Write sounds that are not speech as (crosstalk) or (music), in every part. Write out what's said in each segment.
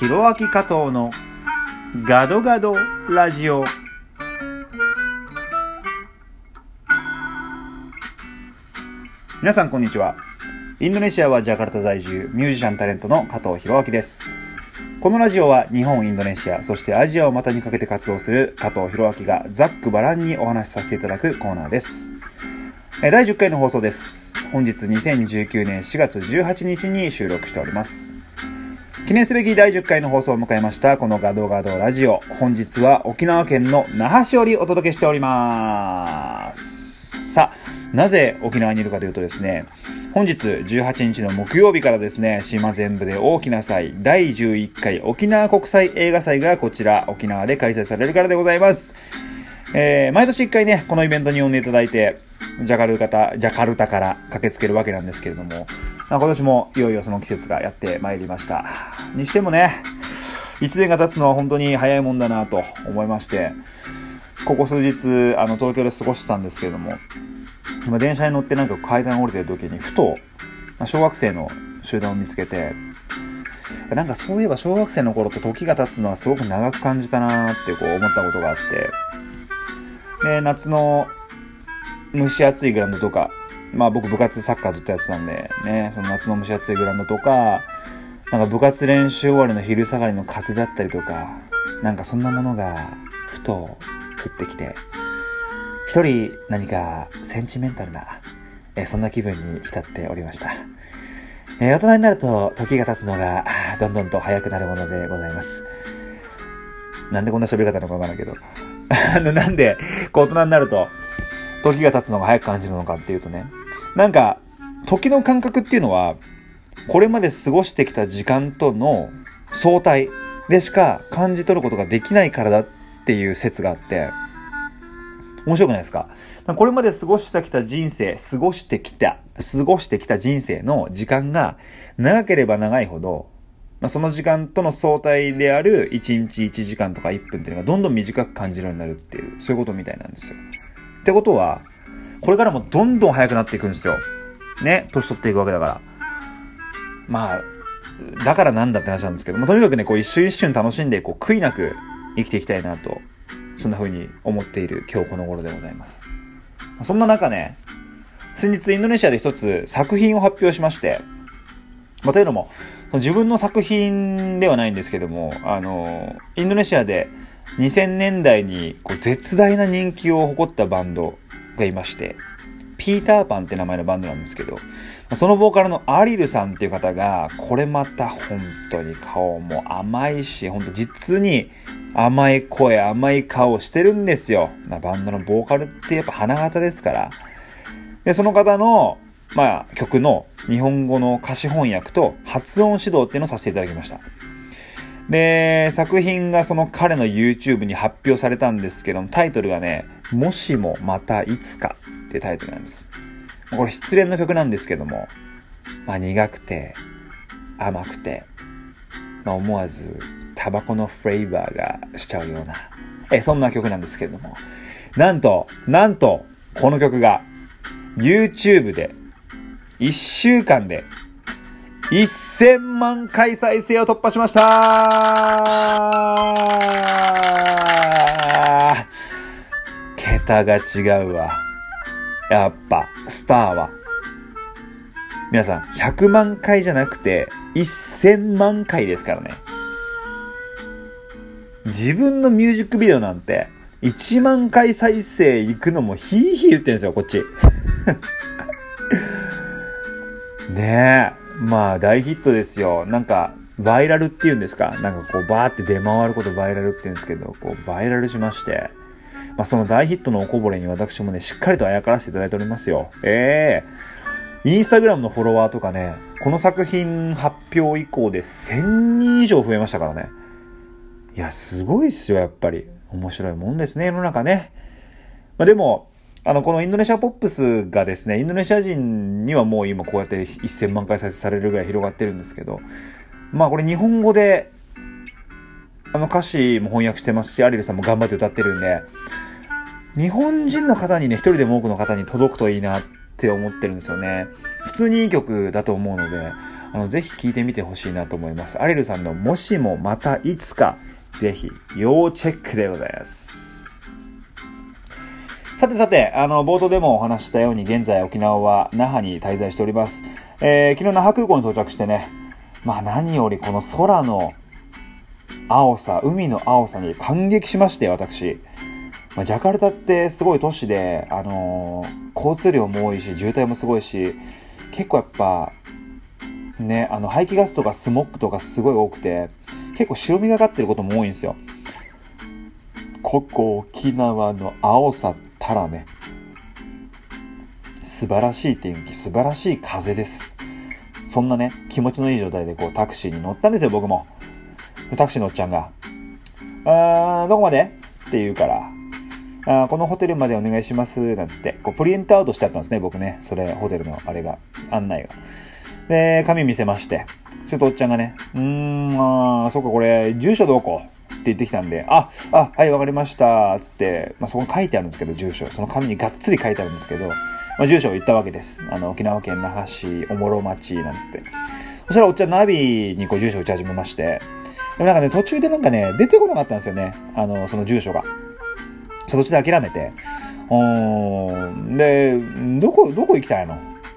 ひろあき加藤のガドガドラジオ。皆さんこんにちは。インドネシアはジャカルタ在住ミュージシャンタレントの加藤弘明です。このラジオは日本、インドネシア、そしてアジアを股にかけて活動する加藤弘明がざっくばらんにお話しさせていただくコーナーです。第10回の放送です。本日2019年4月18日に収録しております。記念すべき第10回の放送を迎えましたこのガドガドラジオ本日は沖縄県の那覇市よりお届けしておりますさあなぜ沖縄にいるかというとですね本日18日の木曜日からですね、島全部で大きな祭、第11回沖縄国際映画祭がこちら沖縄で開催されるからでございます。えー、毎年1回ね、このイベントに呼んでいただいて、ジャカルタ、ジャカルタから駆けつけるわけなんですけれども、まあ、今年もいよいよその季節がやってまいりました。にしてもね、1年が経つのは本当に早いもんだなと思いまして、ここ数日、あの、東京で過ごしてたんですけれども、今電車に乗ってなんか階段降りてる時にふとま小学生の集団を見つけてなんかそういえば小学生の頃と時が経つのはすごく長く感じたなーってこう思ったことがあってで夏の蒸し暑いグラウンドとかまあ僕部活サッカーずっとやってたんでねその夏の蒸し暑いグラウンドとかなんか部活練習終わりの昼下がりの風だったりとかなんかそんなものがふと降ってきて一人何かセンチメンタルな、えそんな気分に浸っておりました。え大人になると時が経つのが (laughs) どんどんと早くなるものでございます。なんでこんな喋り方なのかわからなけど。あの、なんで、こう大人になると時が経つのが早く感じるのかっていうとね、なんか、時の感覚っていうのは、これまで過ごしてきた時間との相対でしか感じ取ることができないからだっていう説があって、面白くないですか？これまで過ごしてきた人生、過ごしてきた、過ごしてきた人生の時間が長ければ長いほど、まあ、その時間との相対である1日1時間とか1分っていうのがどんどん短く感じるようになるっていう、そういうことみたいなんですよ。ってことは、これからもどんどん早くなっていくんですよ。ね、年取っていくわけだから。まあ、だからなんだって話なんですけども、とにかくね、こう一瞬一瞬楽しんで、こう悔いなく生きていきたいなとそんな風に思っている今日この頃でございます。そんな中ね、先日インドネシアで一つ作品を発表しまして、まあ、というのも、自分の作品ではないんですけども、あの、インドネシアで2000年代にこう絶大な人気を誇ったバンドがいまして、ピーターパンって名前のバンドなんですけど、そのボーカルのアリルさんっていう方が、これまた本当に顔も甘いし、本当実に甘い声、甘い顔してるんですよ。バンドのボーカルってやっぱ花形ですから。で、その方の、まあ、曲の日本語の歌詞翻訳と発音指導っていうのをさせていただきました。で、作品がその彼の YouTube に発表されたんですけども、タイトルがね、もしもまたいつかってタイトルなんです。これ失恋の曲なんですけども、まあ苦くて、甘くて、まあ思わずタバコのフレーバーがしちゃうような、え、そんな曲なんですけれども。なんと、なんと、この曲が YouTube で1週間で1000万回再生を突破しました桁が違うわ。やっぱ、スターは。皆さん、100万回じゃなくて、1000万回ですからね。自分のミュージックビデオなんて、1万回再生行くのもヒーヒー言ってるんですよ、こっち。(laughs) ねえ。まあ、大ヒットですよ。なんか、バイラルって言うんですか？なんかこう、バーって出回ることバイラルって言うんですけど、こう、バイラルしまして。まあ、その大ヒットのおこぼれに私もね、しっかりとあやからせていただいておりますよ。ええー、インスタグラムのフォロワーとかね、この作品発表以降で1000人以上増えましたからね。いや、すごいっすよ、やっぱり。面白いもんですね、世の中ね。まあ、でも、あの、このインドネシアポップスがですね、インドネシア人にはもう今こうやって1000万回再生されるぐらい広がってるんですけど、まあこれ日本語で、あの歌詞も翻訳してますし、アリルさんも頑張って歌ってるんで、日本人の方にね、一人でも多くの方に届くといいなって思ってるんですよね。普通にいい曲だと思うので、あの、ぜひ聞いてみてほしいなと思います。アレルさんのもしもまたいつか、ぜひ、要チェックでございます。さてさて、あの、冒頭でもお話したように、現在沖縄は那覇に滞在しております。えー、昨日那覇空港に到着してね、まあ何よりこの空の青さ、海の青さに感激しまして、私。まあ、ジャカルタってすごい都市で、あのー、交通量も多いし、渋滞もすごいし、結構やっぱ、ね、あの、排気ガスとかスモッグとかすごい多くて、結構白みがかってることも多いんですよ。ここ沖縄の青さたらね、素晴らしい天気、素晴らしい風です。そんなね、気持ちのいい状態でこうタクシーに乗ったんですよ、僕も。タクシーのおっちゃんが、あー、どこまで？って言うから、あこのホテルまでお願いします、なんつって、こうプリントアウトしてあったんですね、僕ね。それ、ホテルのあれが、案内が。で、紙見せまして、するとおっちゃんがね、うーん、あそっか、これ、住所どこ？って言ってきたんで、あ、あ、はい、わかりました、つって、まあ、そこに書いてあるんですけど、住所。その紙にがっつり書いてあるんですけど、まあ、住所を言ったわけです。あの、沖縄県那覇市、おもろ町、なんつって。そしたらおっちゃんナビにこう住所を打ち始めまして、でもなんかね、途中でなんかね、出てこなかったんですよね。あの、その住所が。途中で諦めて。うん。で、どこ、どこ行きたいの？っ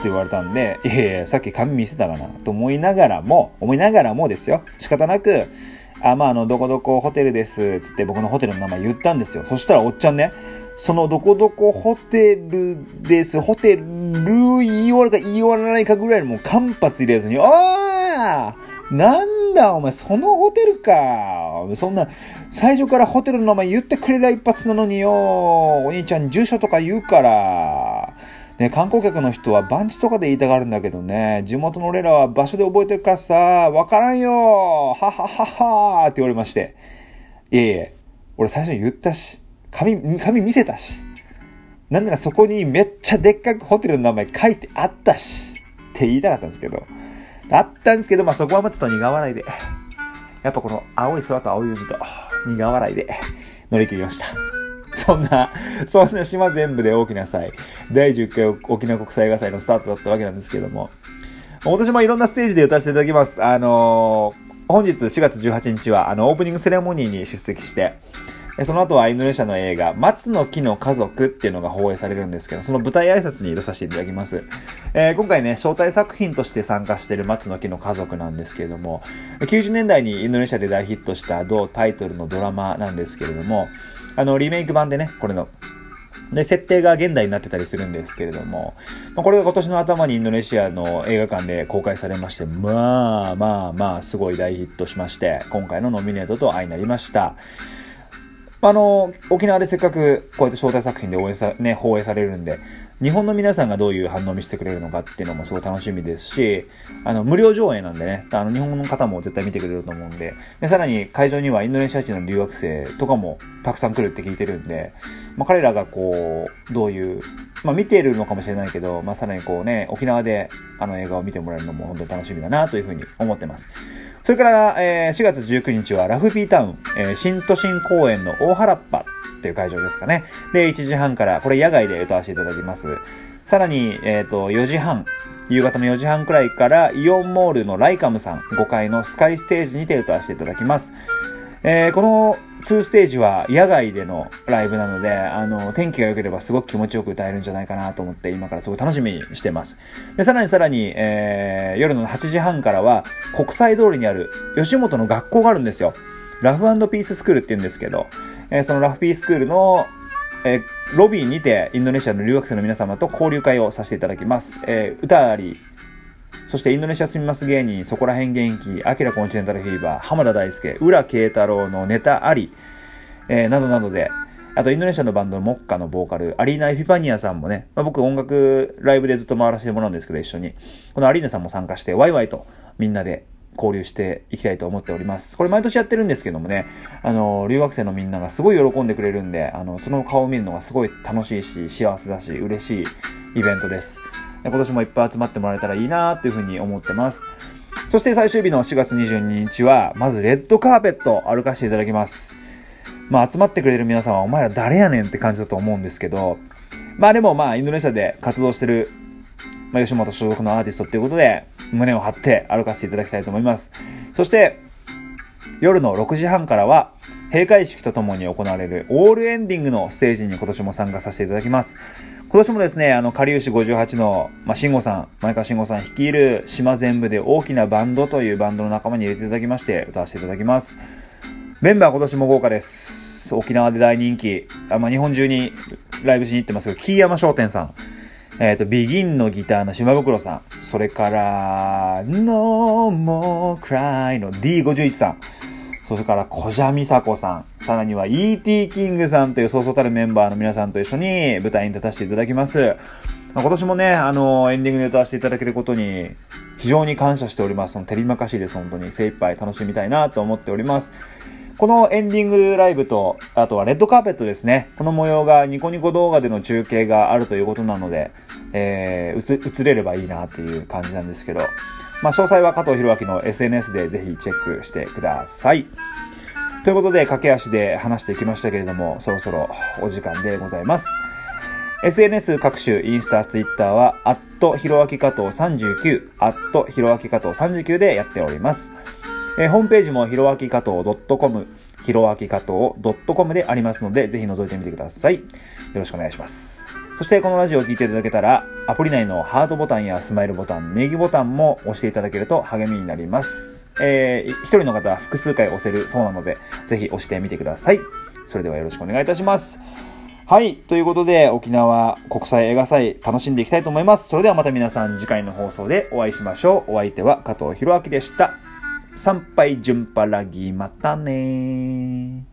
て言われたんで、いやいや、さっき紙見せたかな？と思いながらも、思いながらもですよ。仕方なく、あ、まあ、あの、どこどこホテルです、つって僕のホテルの名前言ったんですよ。そしたらおっちゃんね、そのどこどこホテルです、ホテル言い終わるか言い終わらないかぐらいのもう間髪入れずに、ああなんだお前、そのホテルか。そんな、最初からホテルの名前言ってくれりゃ一発なのによ。お兄ちゃん住所とか言うから。ね、観光客の人は番地とかで言いたがるんだけどね、地元の俺らは場所で覚えてるからさ、わからんよははははって言われまして。いえいえ、俺最初に言ったし、紙、紙見せたし。なんならそこにめっちゃでっかくホテルの名前書いてあったし。って言いたかったんですけど。あったんですけど、まあ、そこはまあちょっと苦笑いで、やっぱこの青い空と青い海と苦笑いで乗り切りました。そんな、そんな島全部で大きな祭、第10回沖縄国際映画祭のスタートだったわけなんですけども、今年もいろんなステージで歌わせていただきます。あのー、本日4月18日は、あの、オープニングセレモニーに出席して、その後はインドネシアの映画、松の木の家族っていうのが放映されるんですけど、その舞台挨拶に出させていただきます。えー、今回ね、招待作品として参加している松の木の家族なんですけれども、90年代にインドネシアで大ヒットした同タイトルのドラマなんですけれども、あの、リメイク版でね、これので、設定が現代になってたりするんですけれども、まあ、これが今年の頭にインドネシアの映画館で公開されまして、まあまあまあ、すごい大ヒットしまして、今回のノミネートと相なりました。あの、沖縄でせっかくこうやって招待作品で応援さ、ね、放映されるんで、日本の皆さんがどういう反応を見せてくれるのかっていうのもすごい楽しみですし、あの、無料上映なんでね、あの、日本の方も絶対見てくれると思うんで、で、さらに会場にはインドネシア人の留学生とかもたくさん来るって聞いてるんで、まあ、彼らがこう、どういう、まあ、見ているのかもしれないけど、まあ、さらにこうね、沖縄であの映画を見てもらえるのも本当に楽しみだなというふうに思ってます。それから、えー、4月19日はラフピータウン、えー、新都心公園の大原っぱっていう会場ですかね。で、1時半から、これ野外で歌わせていただきます。さらに、えっ、ー、と、4時半、夕方の4時半くらいから、イオンモールのライカムさん5階のスカイステージにて歌わせていただきます。えー、この2ステージは野外でのライブなので、あの、天気が良ければすごく気持ちよく歌えるんじゃないかなと思って、今からすごい楽しみにしてます。で、さらにさらに、えー、夜の8時半からは、国際通りにある吉本の学校があるんですよ。ラフピーススクールって言うんですけど、えー、そのラフピーススクールの、えー、ロビーにて、インドネシアの留学生の皆様と交流会をさせていただきます。えー、歌あり、そしてインドネシア住みます芸人、そこら辺元気、アキラコンチネンタルフィーバー、浜田大輔、浦慶太郎のネタあり、えー、などなどで、あとインドネシアのバンドモッカのボーカル、アリーナ・エフィパニアさんもね、まあ、僕音楽ライブでずっと回らせてもらうんですけど、一緒に。このアリーナさんも参加して、ワイワイとみんなで交流していきたいと思っております。これ毎年やってるんですけどもね、あの、留学生のみんながすごい喜んでくれるんで、あの、その顔を見るのがすごい楽しいし、幸せだし、嬉しいイベントです。今年もいっぱい集まってもらえたらいいなっていうふうに思ってます。そして最終日の4月22日は、まずレッドカーペット歩かせていただきます。まあ集まってくれる皆さんはお前ら誰やねんって感じだと思うんですけど、まあでもまあインドネシアで活動してる、まあ吉本所属のアーティストっていうことで、胸を張って歩かせていただきたいと思います。そして、夜の6時半からは、閉会式とともに行われるオールエンディングのステージに今年も参加させていただきます。今年もですね、あの、かりゆし58の、まあ、慎吾さん、前川慎吾さん率いる島全部で大きなバンドというバンドの仲間に入れていただきまして、歌わせていただきます。メンバー今年も豪華です。沖縄で大人気、あまあ、日本中にライブしに行ってますけど、キーヤマ商店さん、えっ、ー、と、ビギンのギターの島袋さん、それから、No More Cry の D51 さん、それから小蛇美佐子さん、さらには E.T. キングさんというそうそうたるメンバーの皆さんと一緒に舞台に立たせていただきます。今年もね、あの、エンディングで歌わせていただけることに非常に感謝しております。その、照りまかしいです、本当に。精一杯楽しみたいなと思っております。このエンディングライブと、あとはレッドカーペットですね。この模様がニコニコ動画での中継があるということなので、えー、映れればいいなっていう感じなんですけど、まあ、詳細は加藤弘明の SNS でぜひチェックしてください。ということで、駆け足で話していきましたけれども、そろそろお時間でございます。SNS 各種、インスタ、ツイッターは、アットひろあき加藤39、アットひろあき加藤39でやっております。えー、ホームページもひろあき加藤 .com、ひろあき加藤 .com でありますので、ぜひ覗いてみてください。よろしくお願いします。そしてこのラジオを聴いていただけたら、アプリ内のハートボタンやスマイルボタン、ネギボタンも押していただけると励みになります。えー、一人の方は複数回押せるそうなので、ぜひ押してみてください。それではよろしくお願いいたします。はい。ということで、沖縄国際映画祭楽しんでいきたいと思います。それではまた皆さん次回の放送でお会いしましょう。お相手は加藤弘明でした。参拝順パラギまたね